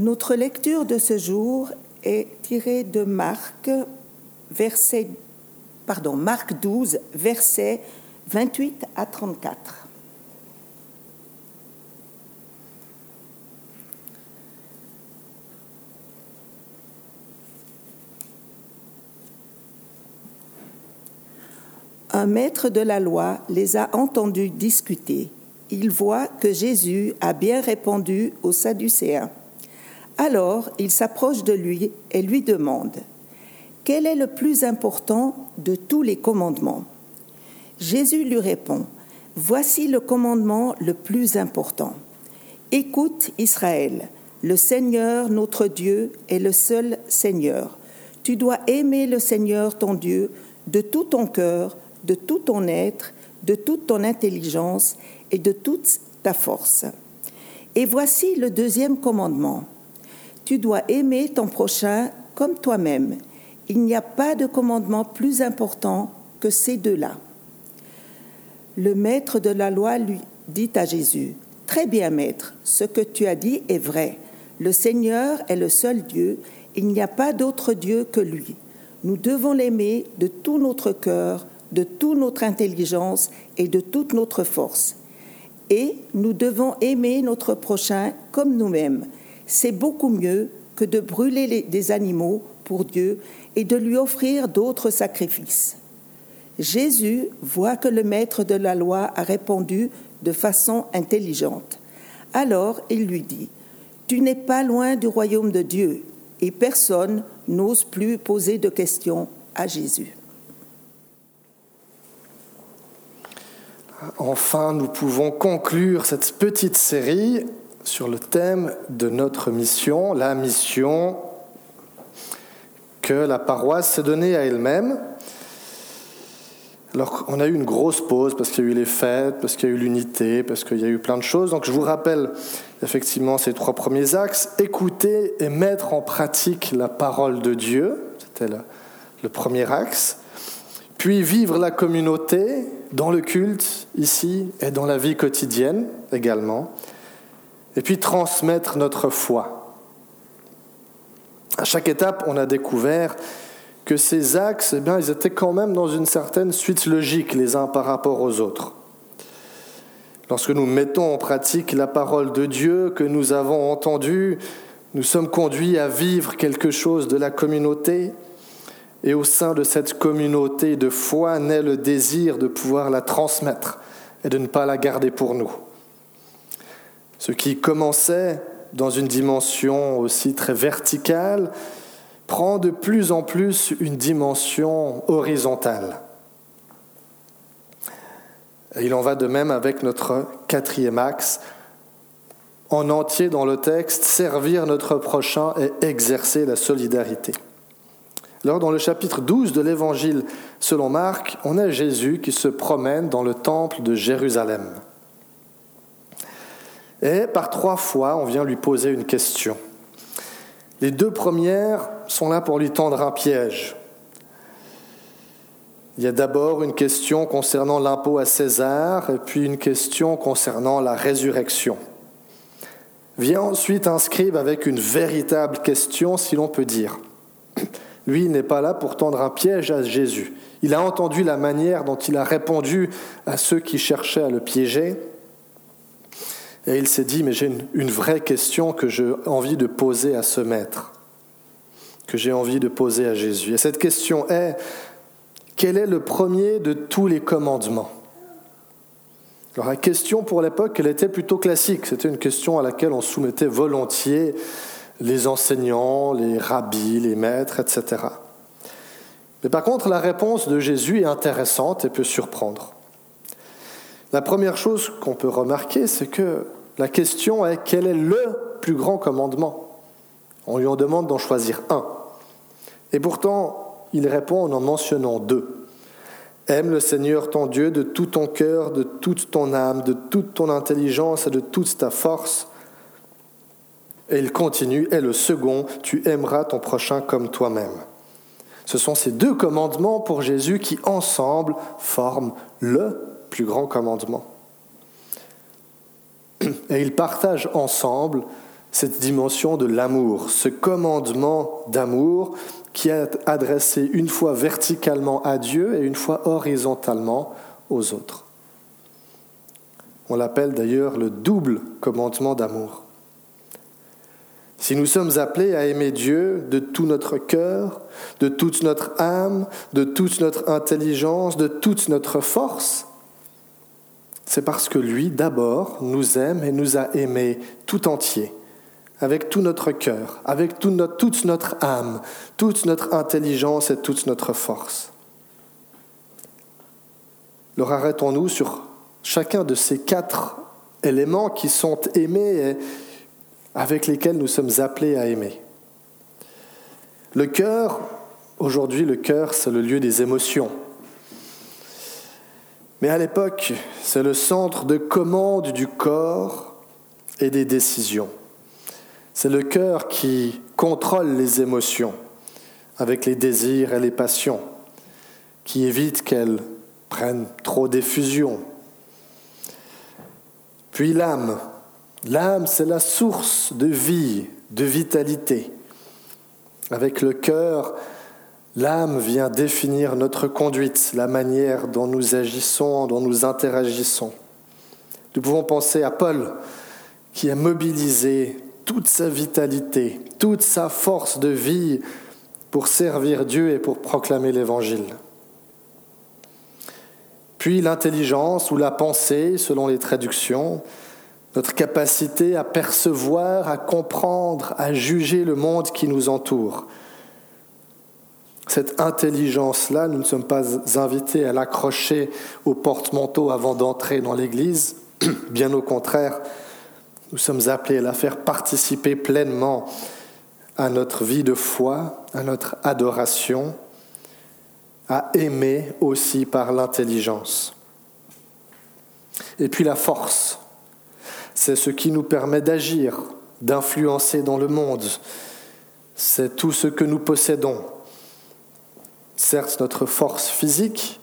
Notre lecture de ce jour est tirée de Marc, verset, pardon, Marc 12, versets 28 à 34. Un maître de la loi les a entendus discuter. Il voit que Jésus a bien répondu aux Sadducéens. Alors il s'approche de lui et lui demande Quel est le plus important de tous les commandements? Jésus lui répond Voici le commandement le plus important. Écoute Israël, le Seigneur notre Dieu est le seul Seigneur. Tu dois aimer le Seigneur ton Dieu de tout ton cœur, de tout ton être, de toute ton intelligence et de toute ta force. Et voici le deuxième commandement tu dois aimer ton prochain comme toi-même. Il n'y a pas de commandement plus important que ces deux-là. Le maître de la loi lui dit à Jésus, Très bien maître, ce que tu as dit est vrai. Le Seigneur est le seul Dieu, il n'y a pas d'autre Dieu que lui. Nous devons l'aimer de tout notre cœur, de toute notre intelligence et de toute notre force. Et nous devons aimer notre prochain comme nous-mêmes c'est beaucoup mieux que de brûler des animaux pour Dieu et de lui offrir d'autres sacrifices. Jésus voit que le maître de la loi a répondu de façon intelligente. Alors il lui dit, Tu n'es pas loin du royaume de Dieu, et personne n'ose plus poser de questions à Jésus. Enfin, nous pouvons conclure cette petite série sur le thème de notre mission, la mission que la paroisse s'est donnée à elle-même. Alors, on a eu une grosse pause parce qu'il y a eu les fêtes, parce qu'il y a eu l'unité, parce qu'il y a eu plein de choses. Donc, je vous rappelle effectivement ces trois premiers axes écouter et mettre en pratique la parole de Dieu, c'était le, le premier axe. Puis vivre la communauté dans le culte ici et dans la vie quotidienne également et puis transmettre notre foi. À chaque étape, on a découvert que ces axes, eh bien, ils étaient quand même dans une certaine suite logique les uns par rapport aux autres. Lorsque nous mettons en pratique la parole de Dieu que nous avons entendue, nous sommes conduits à vivre quelque chose de la communauté, et au sein de cette communauté de foi naît le désir de pouvoir la transmettre et de ne pas la garder pour nous. Ce qui commençait dans une dimension aussi très verticale prend de plus en plus une dimension horizontale. Il en va de même avec notre quatrième axe, en entier dans le texte, servir notre prochain et exercer la solidarité. Alors dans le chapitre 12 de l'Évangile selon Marc, on a Jésus qui se promène dans le temple de Jérusalem. Et par trois fois, on vient lui poser une question. Les deux premières sont là pour lui tendre un piège. Il y a d'abord une question concernant l'impôt à César et puis une question concernant la résurrection. Vient ensuite un scribe avec une véritable question, si l'on peut dire. Lui n'est pas là pour tendre un piège à Jésus. Il a entendu la manière dont il a répondu à ceux qui cherchaient à le piéger. Et il s'est dit, mais j'ai une, vraie question que j'ai envie de poser à ce maître, que j'ai envie de poser à Jésus. Et cette question est, quel est le premier de tous les commandements? Alors la question pour l'époque, elle était plutôt classique. C'était une question à laquelle on soumettait volontiers les enseignants, les rabbis, les maîtres, etc. Mais par contre, la réponse de Jésus est intéressante et peut surprendre. La première chose qu'on peut remarquer, c'est que la question est quel est le plus grand commandement? On lui en demande d'en choisir un. Et pourtant, il répond en en mentionnant deux. Aime le Seigneur ton Dieu de tout ton cœur, de toute ton âme, de toute ton intelligence et de toute ta force. Et il continue, et le second, tu aimeras ton prochain comme toi-même. Ce sont ces deux commandements pour Jésus qui, ensemble, forment le plus grand commandement. Et ils partagent ensemble cette dimension de l'amour, ce commandement d'amour qui est adressé une fois verticalement à Dieu et une fois horizontalement aux autres. On l'appelle d'ailleurs le double commandement d'amour. Si nous sommes appelés à aimer Dieu de tout notre cœur, de toute notre âme, de toute notre intelligence, de toute notre force, c'est parce que lui, d'abord, nous aime et nous a aimés tout entier, avec tout notre cœur, avec toute notre âme, toute notre intelligence et toute notre force. Alors arrêtons-nous sur chacun de ces quatre éléments qui sont aimés et avec lesquels nous sommes appelés à aimer. Le cœur, aujourd'hui le cœur, c'est le lieu des émotions. Mais à l'époque, c'est le centre de commande du corps et des décisions. C'est le cœur qui contrôle les émotions avec les désirs et les passions, qui évite qu'elles prennent trop d'effusion. Puis l'âme. L'âme, c'est la source de vie, de vitalité. Avec le cœur, L'âme vient définir notre conduite, la manière dont nous agissons, dont nous interagissons. Nous pouvons penser à Paul, qui a mobilisé toute sa vitalité, toute sa force de vie pour servir Dieu et pour proclamer l'Évangile. Puis l'intelligence ou la pensée, selon les traductions, notre capacité à percevoir, à comprendre, à juger le monde qui nous entoure, cette intelligence-là, nous ne sommes pas invités à l'accrocher au porte-manteau avant d'entrer dans l'Église. Bien au contraire, nous sommes appelés à la faire participer pleinement à notre vie de foi, à notre adoration, à aimer aussi par l'intelligence. Et puis la force, c'est ce qui nous permet d'agir, d'influencer dans le monde. C'est tout ce que nous possédons certes notre force physique,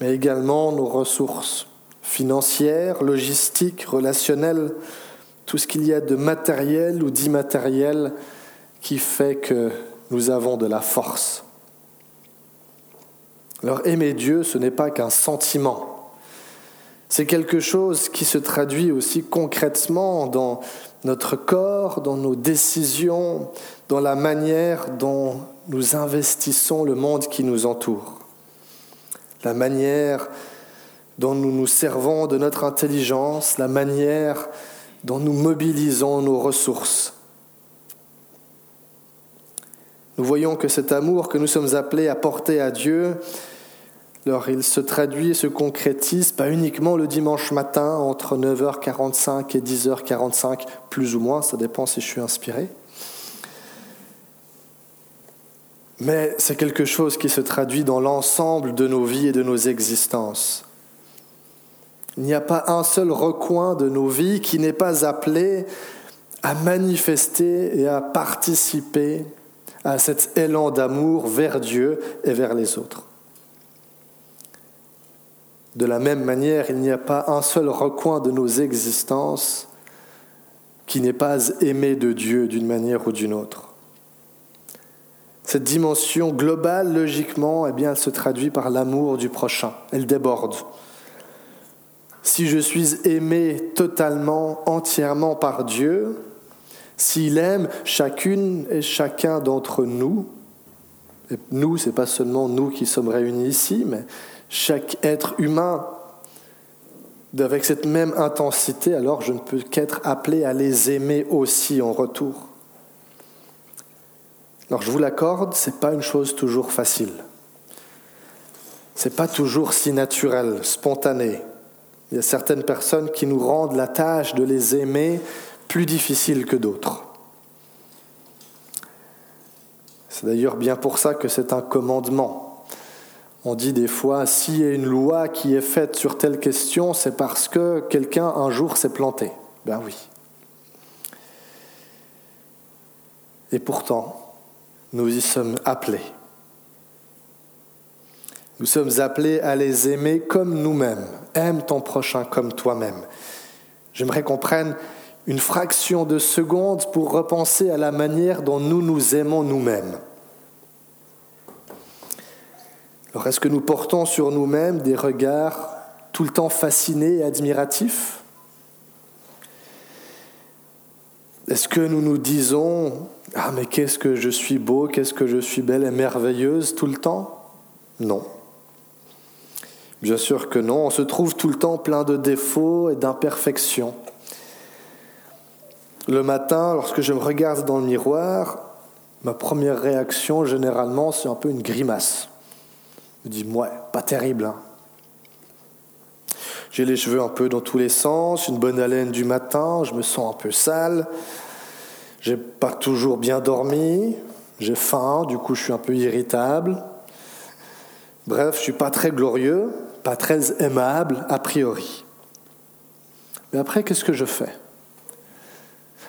mais également nos ressources financières, logistiques, relationnelles, tout ce qu'il y a de matériel ou d'immatériel qui fait que nous avons de la force. Alors aimer Dieu, ce n'est pas qu'un sentiment. C'est quelque chose qui se traduit aussi concrètement dans notre corps, dans nos décisions, dans la manière dont nous investissons le monde qui nous entoure, la manière dont nous nous servons de notre intelligence, la manière dont nous mobilisons nos ressources. Nous voyons que cet amour que nous sommes appelés à porter à Dieu, alors il se traduit et se concrétise pas uniquement le dimanche matin entre 9h45 et 10h45, plus ou moins, ça dépend si je suis inspiré. Mais c'est quelque chose qui se traduit dans l'ensemble de nos vies et de nos existences. Il n'y a pas un seul recoin de nos vies qui n'est pas appelé à manifester et à participer à cet élan d'amour vers Dieu et vers les autres. De la même manière, il n'y a pas un seul recoin de nos existences qui n'est pas aimé de Dieu d'une manière ou d'une autre. Cette dimension globale, logiquement, eh bien, elle se traduit par l'amour du prochain. Elle déborde. Si je suis aimé totalement, entièrement par Dieu, s'il aime chacune et chacun d'entre nous, et nous, c'est pas seulement nous qui sommes réunis ici, mais chaque être humain avec cette même intensité, alors je ne peux qu'être appelé à les aimer aussi en retour. Alors je vous l'accorde, ce n'est pas une chose toujours facile. Ce n'est pas toujours si naturel, spontané. Il y a certaines personnes qui nous rendent la tâche de les aimer plus difficile que d'autres. C'est d'ailleurs bien pour ça que c'est un commandement. On dit des fois, s'il y a une loi qui est faite sur telle question, c'est parce que quelqu'un un jour s'est planté. Ben oui. Et pourtant, nous y sommes appelés. Nous sommes appelés à les aimer comme nous-mêmes. Aime ton prochain comme toi-même. J'aimerais qu'on prenne une fraction de seconde pour repenser à la manière dont nous nous aimons nous-mêmes. Alors est-ce que nous portons sur nous-mêmes des regards tout le temps fascinés et admiratifs? Est-ce que nous nous disons ⁇ Ah mais qu'est-ce que je suis beau, qu'est-ce que je suis belle et merveilleuse tout le temps ?⁇ Non. Bien sûr que non, on se trouve tout le temps plein de défauts et d'imperfections. Le matin, lorsque je me regarde dans le miroir, ma première réaction, généralement, c'est un peu une grimace. Je me dis, ouais, pas terrible. Hein. J'ai les cheveux un peu dans tous les sens, une bonne haleine du matin, je me sens un peu sale, j'ai pas toujours bien dormi, j'ai faim, du coup je suis un peu irritable. Bref, je suis pas très glorieux, pas très aimable a priori. Mais après, qu'est-ce que je fais?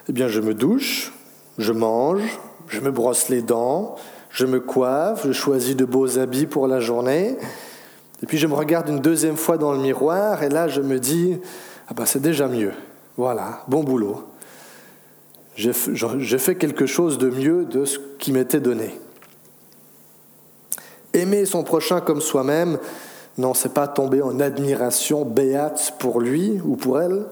Eh bien, je me douche, je mange, je me brosse les dents, je me coiffe, je choisis de beaux habits pour la journée, et puis je me regarde une deuxième fois dans le miroir, et là je me dis, ah ben c'est déjà mieux, voilà, bon boulot. J'ai fait quelque chose de mieux de ce qui m'était donné. Aimer son prochain comme soi-même, non, c'est pas tomber en admiration béate pour lui ou pour elle.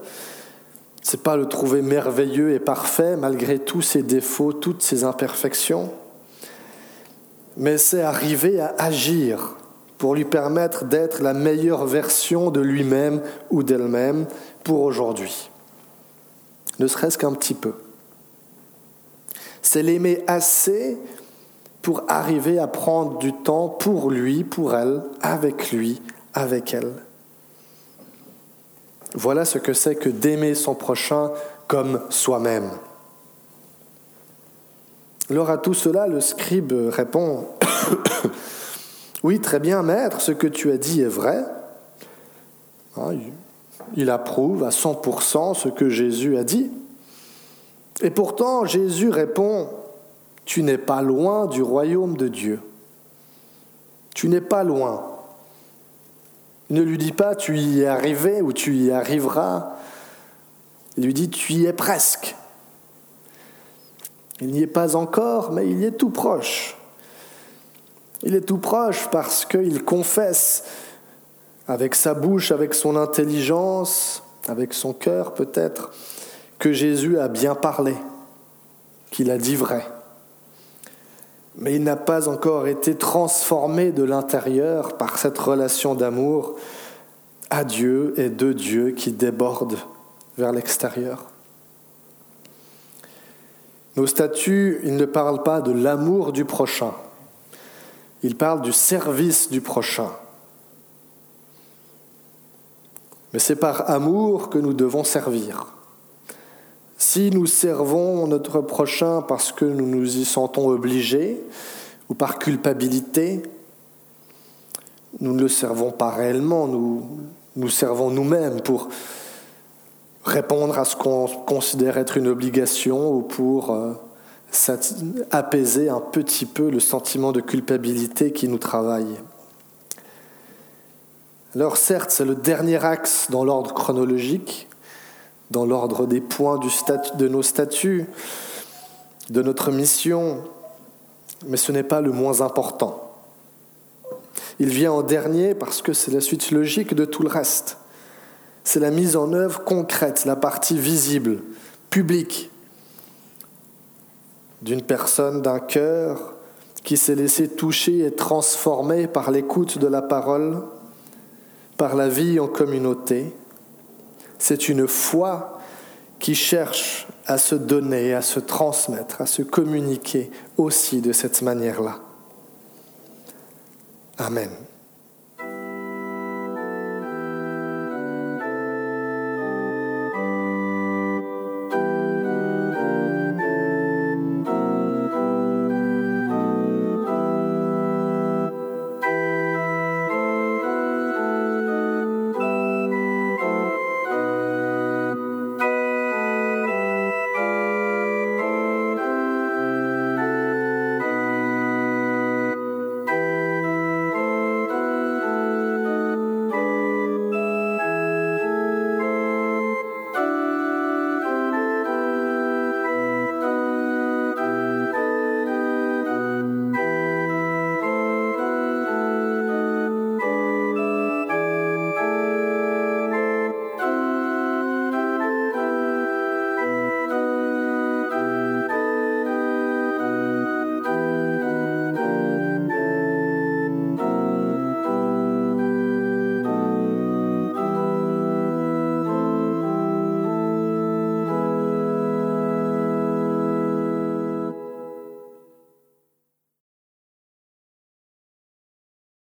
C'est pas le trouver merveilleux et parfait malgré tous ses défauts, toutes ses imperfections. Mais c'est arriver à agir pour lui permettre d'être la meilleure version de lui-même ou d'elle-même pour aujourd'hui. Ne serait-ce qu'un petit peu. C'est l'aimer assez pour arriver à prendre du temps pour lui, pour elle, avec lui, avec elle. Voilà ce que c'est que d'aimer son prochain comme soi-même. Alors à tout cela, le scribe répond, Oui, très bien, maître, ce que tu as dit est vrai. Hein, il approuve à 100% ce que Jésus a dit. Et pourtant, Jésus répond, tu n'es pas loin du royaume de Dieu. Tu n'es pas loin. ne lui dit pas tu y es arrivé ou tu y arriveras. Il lui dit tu y es presque. Il n'y est pas encore, mais il y est tout proche. Il est tout proche parce qu'il confesse avec sa bouche, avec son intelligence, avec son cœur peut-être, que Jésus a bien parlé, qu'il a dit vrai mais il n'a pas encore été transformé de l'intérieur par cette relation d'amour à Dieu et de Dieu qui déborde vers l'extérieur. Nos statuts, ils ne parlent pas de l'amour du prochain, ils parlent du service du prochain. Mais c'est par amour que nous devons servir. Si nous servons notre prochain parce que nous nous y sentons obligés ou par culpabilité, nous ne le servons pas réellement, nous nous servons nous-mêmes pour répondre à ce qu'on considère être une obligation ou pour euh, apaiser un petit peu le sentiment de culpabilité qui nous travaille. Alors certes, c'est le dernier axe dans l'ordre chronologique, dans l'ordre des points de nos statuts, de notre mission, mais ce n'est pas le moins important. Il vient en dernier parce que c'est la suite logique de tout le reste. C'est la mise en œuvre concrète, la partie visible, publique, d'une personne, d'un cœur qui s'est laissé toucher et transformer par l'écoute de la parole, par la vie en communauté, c'est une foi qui cherche à se donner, à se transmettre, à se communiquer aussi de cette manière-là. Amen.